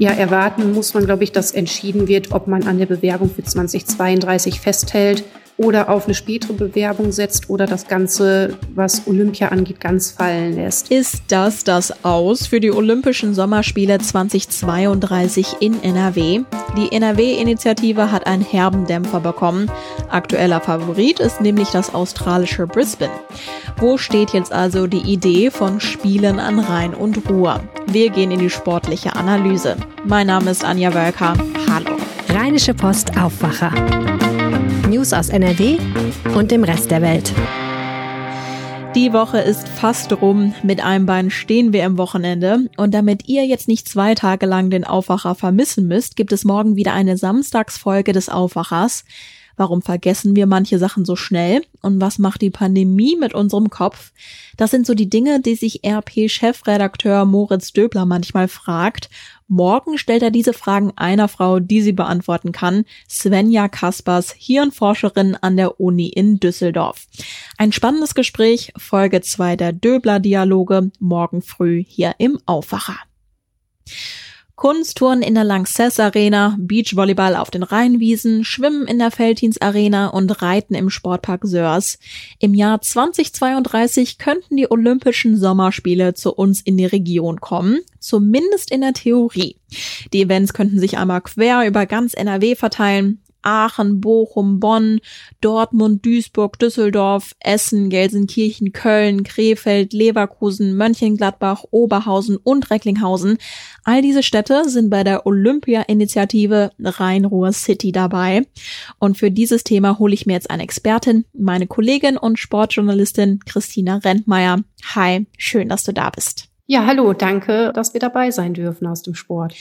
Ja, erwarten muss man, glaube ich, dass entschieden wird, ob man an der Bewerbung für 2032 festhält oder auf eine spätere Bewerbung setzt oder das Ganze, was Olympia angeht, ganz fallen lässt. Ist das das Aus für die Olympischen Sommerspiele 2032 in NRW? Die NRW-Initiative hat einen herben Dämpfer bekommen. Aktueller Favorit ist nämlich das australische Brisbane. Wo steht jetzt also die Idee von Spielen an Rhein und Ruhr? Wir gehen in die sportliche Analyse. Mein Name ist Anja Wölker. Hallo. Rheinische Post Aufwacher. News aus NRW und dem Rest der Welt. Die Woche ist fast rum. Mit einem Bein stehen wir im Wochenende. Und damit ihr jetzt nicht zwei Tage lang den Aufwacher vermissen müsst, gibt es morgen wieder eine Samstagsfolge des Aufwachers. Warum vergessen wir manche Sachen so schnell? Und was macht die Pandemie mit unserem Kopf? Das sind so die Dinge, die sich RP-Chefredakteur Moritz Döbler manchmal fragt. Morgen stellt er diese Fragen einer Frau, die sie beantworten kann, Svenja Kaspers, Hirnforscherin an der Uni in Düsseldorf. Ein spannendes Gespräch, Folge 2 der Döbler-Dialoge, morgen früh hier im Aufwacher. Kunsttouren in der Lanxess Arena, Beachvolleyball auf den Rheinwiesen, Schwimmen in der Feltins Arena und Reiten im Sportpark Sörs. Im Jahr 2032 könnten die Olympischen Sommerspiele zu uns in die Region kommen, zumindest in der Theorie. Die Events könnten sich einmal quer über ganz NRW verteilen. Aachen, Bochum, Bonn, Dortmund, Duisburg, Düsseldorf, Essen, Gelsenkirchen, Köln, Krefeld, Leverkusen, Mönchengladbach, Oberhausen und Recklinghausen. All diese Städte sind bei der Olympia-Initiative Rhein-Ruhr City dabei. Und für dieses Thema hole ich mir jetzt eine Expertin, meine Kollegin und Sportjournalistin Christina Rentmeier. Hi, schön, dass du da bist. Ja, hallo, danke, dass wir dabei sein dürfen aus dem Sport.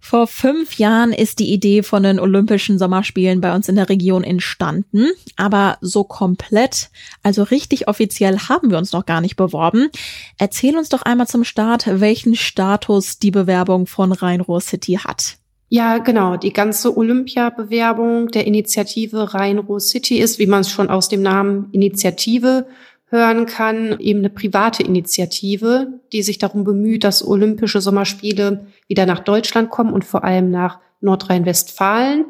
Vor fünf Jahren ist die Idee von den Olympischen Sommerspielen bei uns in der Region entstanden, aber so komplett, also richtig offiziell haben wir uns noch gar nicht beworben. Erzähl uns doch einmal zum Start, welchen Status die Bewerbung von Rhein-Ruhr City hat. Ja, genau. Die ganze Olympia-Bewerbung der Initiative Rhein-Ruhr City ist, wie man es schon aus dem Namen Initiative hören kann, eben eine private Initiative, die sich darum bemüht, dass Olympische Sommerspiele wieder nach Deutschland kommen und vor allem nach Nordrhein-Westfalen.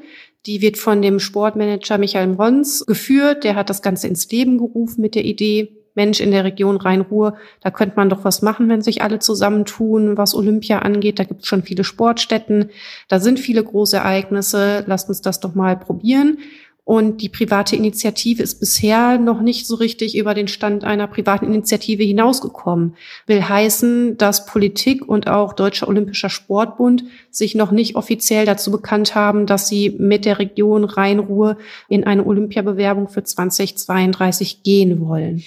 Die wird von dem Sportmanager Michael Rons geführt. Der hat das Ganze ins Leben gerufen mit der Idee, Mensch, in der Region Rhein-Ruhr, da könnte man doch was machen, wenn sich alle zusammentun, was Olympia angeht. Da gibt es schon viele Sportstätten, da sind viele große Ereignisse. Lasst uns das doch mal probieren. Und die private Initiative ist bisher noch nicht so richtig über den Stand einer privaten Initiative hinausgekommen. Will heißen, dass Politik und auch Deutscher Olympischer Sportbund sich noch nicht offiziell dazu bekannt haben, dass sie mit der Region Rhein-Ruhr in eine Olympiabewerbung für 2032 gehen wollen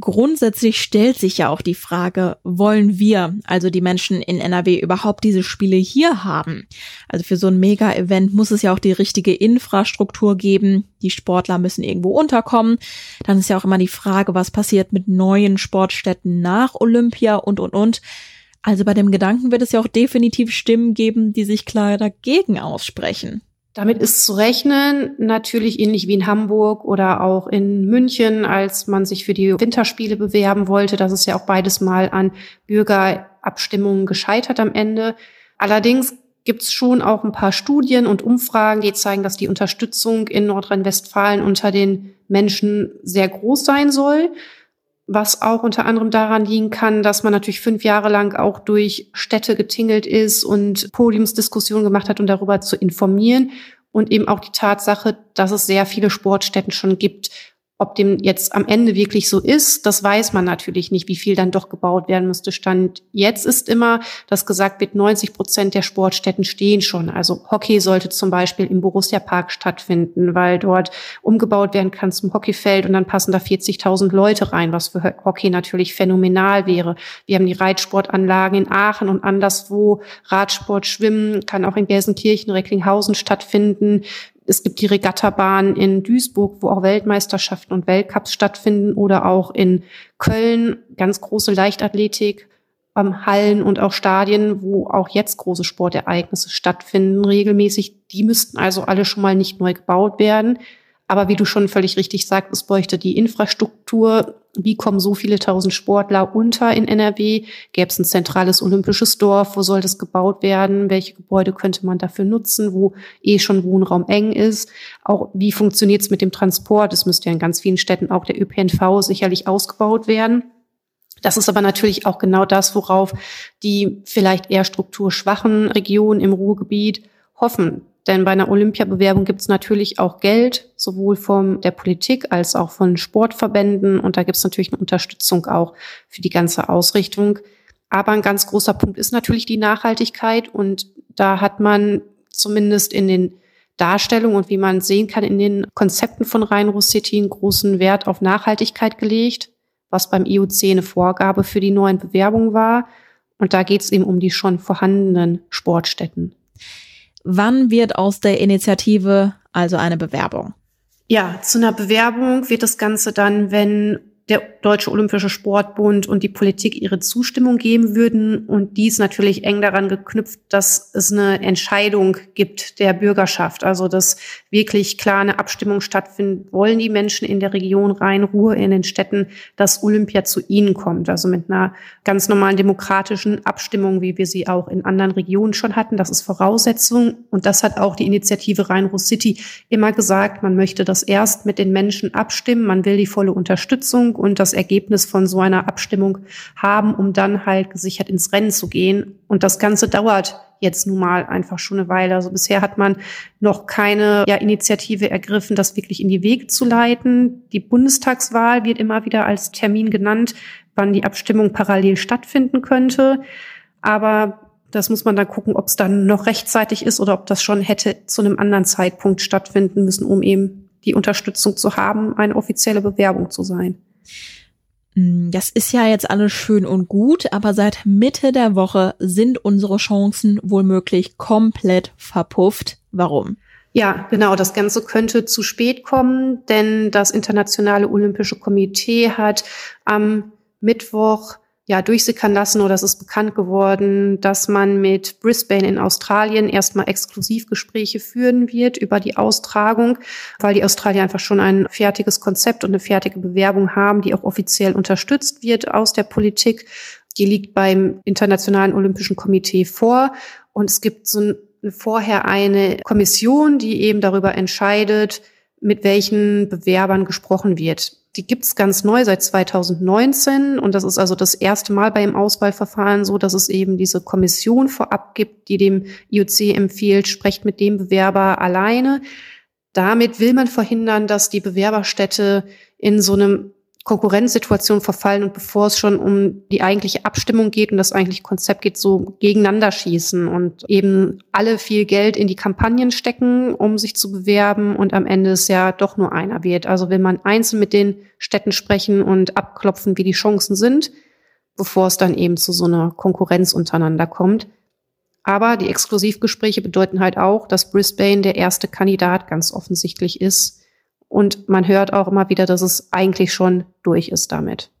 grundsätzlich stellt sich ja auch die Frage, wollen wir, also die Menschen in NRW, überhaupt diese Spiele hier haben? Also für so ein Mega-Event muss es ja auch die richtige Infrastruktur geben. Die Sportler müssen irgendwo unterkommen. Dann ist ja auch immer die Frage, was passiert mit neuen Sportstätten nach Olympia und, und, und. Also bei dem Gedanken wird es ja auch definitiv Stimmen geben, die sich klar dagegen aussprechen. Damit ist zu rechnen, natürlich ähnlich wie in Hamburg oder auch in München, als man sich für die Winterspiele bewerben wollte. Das ist ja auch beides mal an Bürgerabstimmungen gescheitert am Ende. Allerdings gibt es schon auch ein paar Studien und Umfragen, die zeigen, dass die Unterstützung in Nordrhein-Westfalen unter den Menschen sehr groß sein soll was auch unter anderem daran liegen kann, dass man natürlich fünf Jahre lang auch durch Städte getingelt ist und Podiumsdiskussionen gemacht hat, um darüber zu informieren. Und eben auch die Tatsache, dass es sehr viele Sportstätten schon gibt, ob dem jetzt am Ende wirklich so ist, das weiß man natürlich nicht, wie viel dann doch gebaut werden müsste. Stand jetzt ist immer, dass gesagt wird, 90 Prozent der Sportstätten stehen schon. Also Hockey sollte zum Beispiel im Borussia Park stattfinden, weil dort umgebaut werden kann zum Hockeyfeld und dann passen da 40.000 Leute rein, was für Hockey natürlich phänomenal wäre. Wir haben die Reitsportanlagen in Aachen und anderswo. Radsport, Schwimmen kann auch in Gelsenkirchen, Recklinghausen stattfinden es gibt die Regattabahn in Duisburg, wo auch Weltmeisterschaften und Weltcups stattfinden oder auch in Köln ganz große Leichtathletik ähm, Hallen und auch Stadien, wo auch jetzt große Sportereignisse stattfinden regelmäßig. Die müssten also alle schon mal nicht neu gebaut werden. Aber wie du schon völlig richtig sagst, es bräuchte die Infrastruktur wie kommen so viele tausend Sportler unter in NRW? Gäbe es ein zentrales olympisches Dorf? Wo soll das gebaut werden? Welche Gebäude könnte man dafür nutzen, wo eh schon Wohnraum eng ist? Auch wie funktioniert es mit dem Transport? Es müsste ja in ganz vielen Städten auch der ÖPNV sicherlich ausgebaut werden. Das ist aber natürlich auch genau das, worauf die vielleicht eher strukturschwachen Regionen im Ruhrgebiet hoffen. Denn bei einer Olympiabewerbung gibt es natürlich auch Geld, sowohl von der Politik als auch von Sportverbänden. Und da gibt es natürlich eine Unterstützung auch für die ganze Ausrichtung. Aber ein ganz großer Punkt ist natürlich die Nachhaltigkeit. Und da hat man zumindest in den Darstellungen und wie man sehen kann in den Konzepten von Rhein-Ruhr City einen großen Wert auf Nachhaltigkeit gelegt, was beim IOC eine Vorgabe für die neuen Bewerbungen war. Und da geht es eben um die schon vorhandenen Sportstätten. Wann wird aus der Initiative also eine Bewerbung? Ja, zu einer Bewerbung wird das Ganze dann, wenn der Deutsche Olympische Sportbund und die Politik ihre Zustimmung geben würden. Und dies natürlich eng daran geknüpft, dass es eine Entscheidung gibt der Bürgerschaft. Also, dass wirklich klar eine Abstimmung stattfindet. Wollen die Menschen in der Region Rhein-Ruhr in den Städten, dass Olympia zu ihnen kommt? Also mit einer ganz normalen demokratischen Abstimmung, wie wir sie auch in anderen Regionen schon hatten. Das ist Voraussetzung. Und das hat auch die Initiative Rhein-Ruhr City immer gesagt. Man möchte das erst mit den Menschen abstimmen. Man will die volle Unterstützung und das Ergebnis von so einer Abstimmung haben, um dann halt gesichert ins Rennen zu gehen. Und das Ganze dauert jetzt nun mal einfach schon eine Weile. Also bisher hat man noch keine ja, Initiative ergriffen, das wirklich in die Wege zu leiten. Die Bundestagswahl wird immer wieder als Termin genannt, wann die Abstimmung parallel stattfinden könnte. Aber das muss man dann gucken, ob es dann noch rechtzeitig ist oder ob das schon hätte zu einem anderen Zeitpunkt stattfinden müssen, um eben die Unterstützung zu haben, eine offizielle Bewerbung zu sein. Mm, das ist ja jetzt alles schön und gut, aber seit Mitte der Woche sind unsere Chancen wohlmöglich komplett verpufft. Warum? Ja, genau. Das Ganze könnte zu spät kommen, denn das Internationale Olympische Komitee hat am Mittwoch ja, durchsickern lassen oder es ist bekannt geworden, dass man mit Brisbane in Australien erstmal Exklusivgespräche führen wird über die Austragung, weil die Australier einfach schon ein fertiges Konzept und eine fertige Bewerbung haben, die auch offiziell unterstützt wird aus der Politik. Die liegt beim Internationalen Olympischen Komitee vor und es gibt so vorher eine Kommission, die eben darüber entscheidet, mit welchen Bewerbern gesprochen wird. Die gibt's ganz neu seit 2019 und das ist also das erste Mal beim Auswahlverfahren so, dass es eben diese Kommission vorab gibt, die dem IOC empfiehlt, sprecht mit dem Bewerber alleine. Damit will man verhindern, dass die Bewerberstätte in so einem Konkurrenzsituation verfallen und bevor es schon um die eigentliche Abstimmung geht und das eigentliche Konzept geht, so gegeneinander schießen und eben alle viel Geld in die Kampagnen stecken, um sich zu bewerben und am Ende es ja doch nur einer wird. Also will man einzeln mit den Städten sprechen und abklopfen, wie die Chancen sind, bevor es dann eben zu so einer Konkurrenz untereinander kommt. Aber die Exklusivgespräche bedeuten halt auch, dass Brisbane der erste Kandidat ganz offensichtlich ist, und man hört auch immer wieder, dass es eigentlich schon durch ist damit.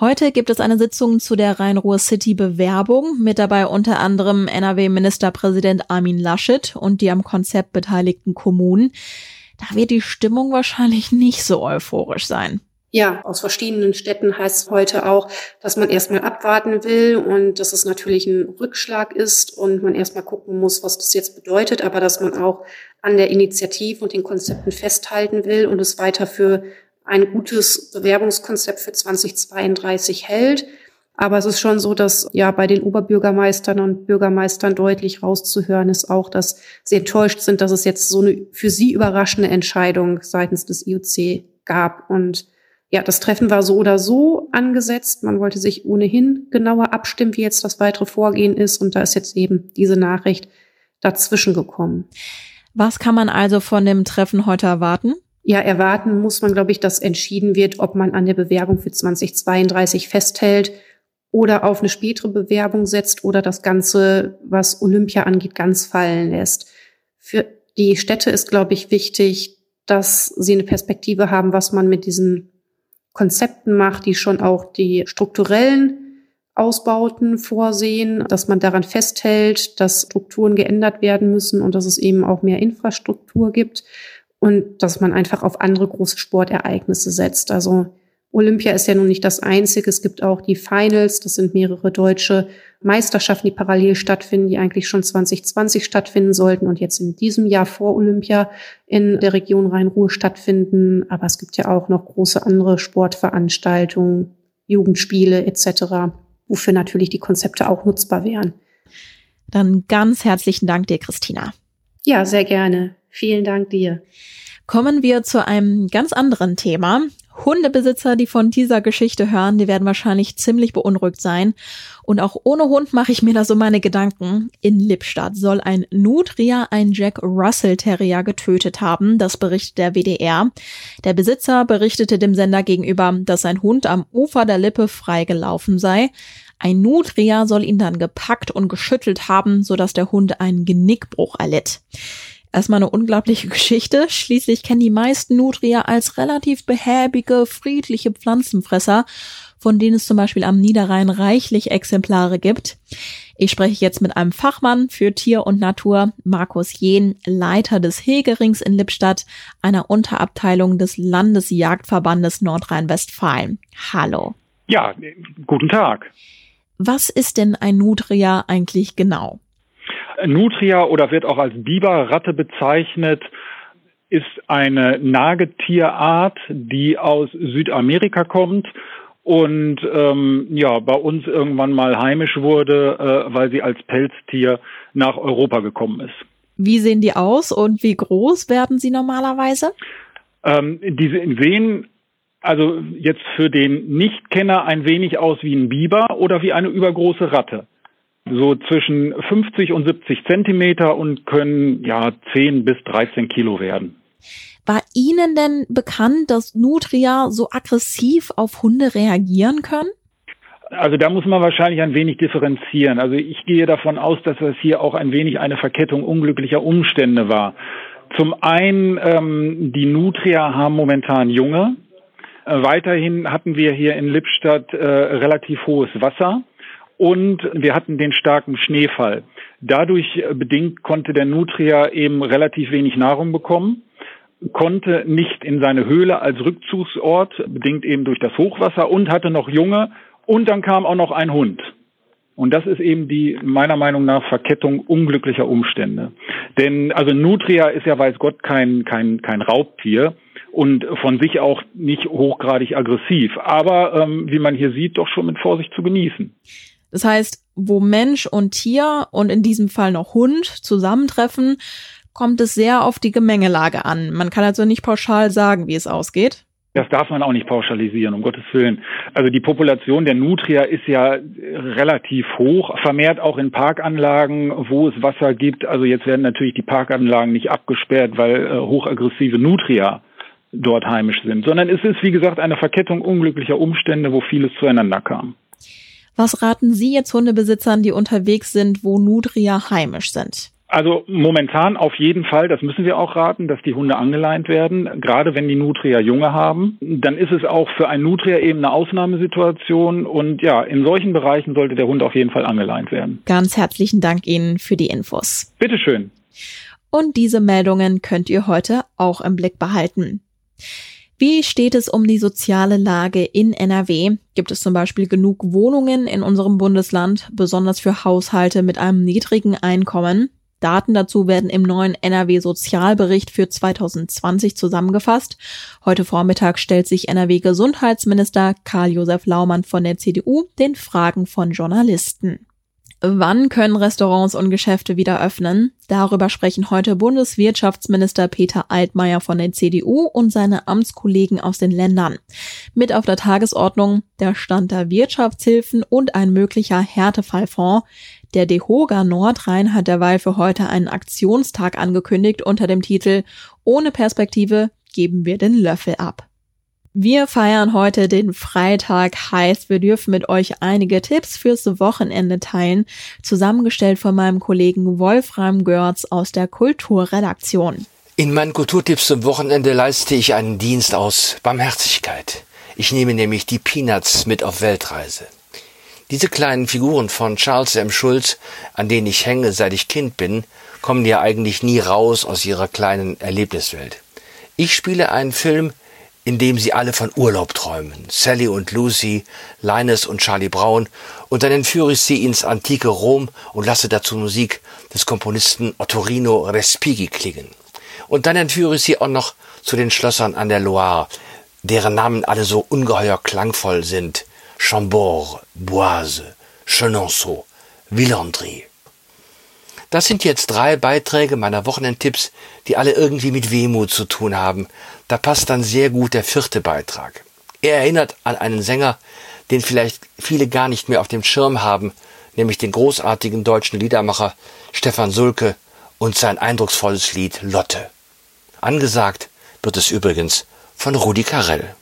Heute gibt es eine Sitzung zu der Rhein-Ruhr City Bewerbung, mit dabei unter anderem NRW-Ministerpräsident Armin Laschet und die am Konzept beteiligten Kommunen. Da wird die Stimmung wahrscheinlich nicht so euphorisch sein. Ja, aus verschiedenen Städten heißt es heute auch, dass man erstmal abwarten will und dass es natürlich ein Rückschlag ist und man erstmal gucken muss, was das jetzt bedeutet, aber dass man auch an der Initiative und den Konzepten festhalten will und es weiter für ein gutes Bewerbungskonzept für 2032 hält. Aber es ist schon so, dass ja bei den Oberbürgermeistern und Bürgermeistern deutlich rauszuhören ist auch, dass sie enttäuscht sind, dass es jetzt so eine für sie überraschende Entscheidung seitens des IOC gab. Und ja, das Treffen war so oder so angesetzt. Man wollte sich ohnehin genauer abstimmen, wie jetzt das weitere Vorgehen ist. Und da ist jetzt eben diese Nachricht dazwischen gekommen. Was kann man also von dem Treffen heute erwarten? Ja, erwarten muss man, glaube ich, dass entschieden wird, ob man an der Bewerbung für 2032 festhält oder auf eine spätere Bewerbung setzt oder das Ganze, was Olympia angeht, ganz fallen lässt. Für die Städte ist, glaube ich, wichtig, dass sie eine Perspektive haben, was man mit diesen Konzepten macht, die schon auch die strukturellen Ausbauten vorsehen, dass man daran festhält, dass Strukturen geändert werden müssen und dass es eben auch mehr Infrastruktur gibt und dass man einfach auf andere große Sportereignisse setzt. Also Olympia ist ja nun nicht das einzige. Es gibt auch die Finals. Das sind mehrere deutsche Meisterschaften, die parallel stattfinden, die eigentlich schon 2020 stattfinden sollten und jetzt in diesem Jahr vor Olympia in der Region Rhein-Ruhr stattfinden. Aber es gibt ja auch noch große andere Sportveranstaltungen, Jugendspiele etc., wofür natürlich die Konzepte auch nutzbar wären. Dann ganz herzlichen Dank dir, Christina. Ja, sehr gerne. Vielen Dank dir. Kommen wir zu einem ganz anderen Thema. Hundebesitzer, die von dieser Geschichte hören, die werden wahrscheinlich ziemlich beunruhigt sein. Und auch ohne Hund mache ich mir da so meine Gedanken. In Lippstadt soll ein Nutria ein Jack Russell Terrier getötet haben, das berichtet der WDR. Der Besitzer berichtete dem Sender gegenüber, dass sein Hund am Ufer der Lippe freigelaufen sei. Ein Nutria soll ihn dann gepackt und geschüttelt haben, sodass der Hund einen Genickbruch erlitt. Erstmal eine unglaubliche Geschichte. Schließlich kennen die meisten Nutria als relativ behäbige, friedliche Pflanzenfresser, von denen es zum Beispiel am Niederrhein reichlich Exemplare gibt. Ich spreche jetzt mit einem Fachmann für Tier und Natur, Markus Jehn, Leiter des Hegerings in Lippstadt, einer Unterabteilung des Landesjagdverbandes Nordrhein-Westfalen. Hallo. Ja, guten Tag. Was ist denn ein Nutria eigentlich genau? Nutria oder wird auch als Biberratte bezeichnet, ist eine Nagetierart, die aus Südamerika kommt und ähm, ja bei uns irgendwann mal heimisch wurde, äh, weil sie als Pelztier nach Europa gekommen ist. Wie sehen die aus und wie groß werden sie normalerweise? Ähm, diese sehen also jetzt für den Nichtkenner ein wenig aus wie ein Biber oder wie eine übergroße Ratte so zwischen 50 und 70 Zentimeter und können ja 10 bis 13 Kilo werden. War Ihnen denn bekannt, dass Nutria so aggressiv auf Hunde reagieren können? Also da muss man wahrscheinlich ein wenig differenzieren. Also ich gehe davon aus, dass das hier auch ein wenig eine Verkettung unglücklicher Umstände war. Zum einen, ähm, die Nutria haben momentan Junge. Äh, weiterhin hatten wir hier in Lippstadt äh, relativ hohes Wasser und wir hatten den starken Schneefall. Dadurch bedingt konnte der Nutria eben relativ wenig Nahrung bekommen, konnte nicht in seine Höhle als Rückzugsort, bedingt eben durch das Hochwasser und hatte noch Junge und dann kam auch noch ein Hund. Und das ist eben die meiner Meinung nach Verkettung unglücklicher Umstände. Denn also Nutria ist ja weiß Gott kein kein kein Raubtier und von sich auch nicht hochgradig aggressiv, aber ähm, wie man hier sieht, doch schon mit Vorsicht zu genießen. Das heißt, wo Mensch und Tier und in diesem Fall noch Hund zusammentreffen, kommt es sehr auf die Gemengelage an. Man kann also nicht pauschal sagen, wie es ausgeht. Das darf man auch nicht pauschalisieren, um Gottes Willen. Also die Population der Nutria ist ja relativ hoch, vermehrt auch in Parkanlagen, wo es Wasser gibt. Also jetzt werden natürlich die Parkanlagen nicht abgesperrt, weil äh, hochaggressive Nutria dort heimisch sind, sondern es ist, wie gesagt, eine Verkettung unglücklicher Umstände, wo vieles zueinander kam. Was raten Sie jetzt Hundebesitzern, die unterwegs sind, wo Nutria heimisch sind? Also momentan auf jeden Fall, das müssen wir auch raten, dass die Hunde angeleint werden, gerade wenn die Nutria Junge haben. Dann ist es auch für ein Nutria eben eine Ausnahmesituation und ja, in solchen Bereichen sollte der Hund auf jeden Fall angeleint werden. Ganz herzlichen Dank Ihnen für die Infos. Bitteschön. Und diese Meldungen könnt ihr heute auch im Blick behalten. Wie steht es um die soziale Lage in NRW? Gibt es zum Beispiel genug Wohnungen in unserem Bundesland, besonders für Haushalte mit einem niedrigen Einkommen? Daten dazu werden im neuen NRW-Sozialbericht für 2020 zusammengefasst. Heute Vormittag stellt sich NRW-Gesundheitsminister Karl-Josef Laumann von der CDU den Fragen von Journalisten. Wann können Restaurants und Geschäfte wieder öffnen? Darüber sprechen heute Bundeswirtschaftsminister Peter Altmaier von der CDU und seine Amtskollegen aus den Ländern. Mit auf der Tagesordnung der Stand der Wirtschaftshilfen und ein möglicher Härtefallfonds. Der DEHOGA Nordrhein hat derweil für heute einen Aktionstag angekündigt unter dem Titel Ohne Perspektive geben wir den Löffel ab. Wir feiern heute den Freitag, heißt, wir dürfen mit euch einige Tipps fürs Wochenende teilen, zusammengestellt von meinem Kollegen Wolfram Görz aus der Kulturredaktion. In meinen Kulturtipps zum Wochenende leiste ich einen Dienst aus Barmherzigkeit. Ich nehme nämlich die Peanuts mit auf Weltreise. Diese kleinen Figuren von Charles M. Schulz, an denen ich hänge, seit ich Kind bin, kommen ja eigentlich nie raus aus ihrer kleinen Erlebniswelt. Ich spiele einen Film, in dem sie alle von Urlaub träumen. Sally und Lucy, Linus und Charlie Brown. Und dann entführe ich sie ins antike Rom und lasse dazu Musik des Komponisten Ottorino Respighi klingen. Und dann entführe ich sie auch noch zu den Schlössern an der Loire, deren Namen alle so ungeheuer klangvoll sind. Chambord, Boise, Chenonceau, Villandry. Das sind jetzt drei Beiträge meiner Wochenendtipps, die alle irgendwie mit Wehmut zu tun haben. Da passt dann sehr gut der vierte Beitrag. Er erinnert an einen Sänger, den vielleicht viele gar nicht mehr auf dem Schirm haben, nämlich den großartigen deutschen Liedermacher Stefan Sulke und sein eindrucksvolles Lied Lotte. Angesagt wird es übrigens von Rudi Carell.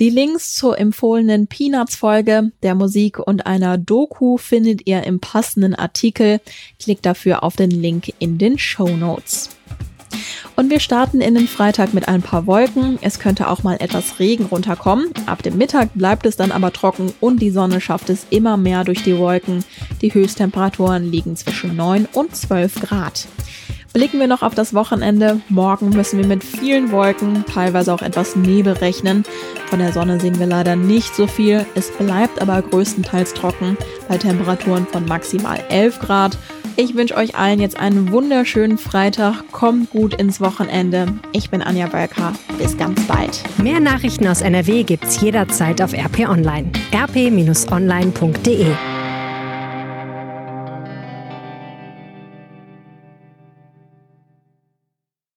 Die Links zur empfohlenen Peanuts-Folge, der Musik und einer Doku findet ihr im passenden Artikel. Klickt dafür auf den Link in den Show Notes. Und wir starten in den Freitag mit ein paar Wolken. Es könnte auch mal etwas Regen runterkommen. Ab dem Mittag bleibt es dann aber trocken und die Sonne schafft es immer mehr durch die Wolken. Die Höchsttemperaturen liegen zwischen 9 und 12 Grad. Blicken wir noch auf das Wochenende. Morgen müssen wir mit vielen Wolken, teilweise auch etwas Nebel rechnen. Von der Sonne sehen wir leider nicht so viel. Es bleibt aber größtenteils trocken bei Temperaturen von maximal 11 Grad. Ich wünsche euch allen jetzt einen wunderschönen Freitag. Kommt gut ins Wochenende. Ich bin Anja Balka. Bis ganz bald. Mehr Nachrichten aus NRW gibt's jederzeit auf RP Online. rp-online.de